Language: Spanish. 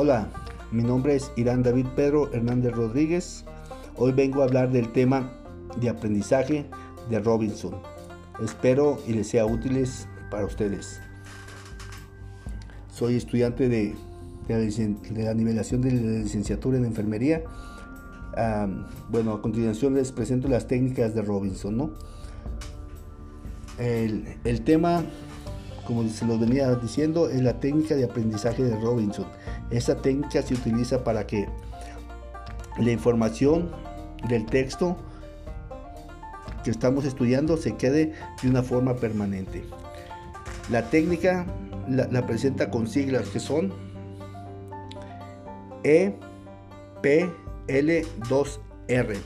Hola, mi nombre es Irán David Pedro Hernández Rodríguez. Hoy vengo a hablar del tema de aprendizaje de Robinson. Espero y les sea útiles para ustedes. Soy estudiante de, la nivelación de la licenciatura en enfermería. bueno, a continuación les presento las técnicas de Robinson. el tema como se los venía diciendo, es la técnica de aprendizaje de Robinson. Esta técnica se utiliza para que la información del texto que estamos estudiando se quede de una forma permanente. La técnica la, presenta con siglas que son E, P, L, 2, R.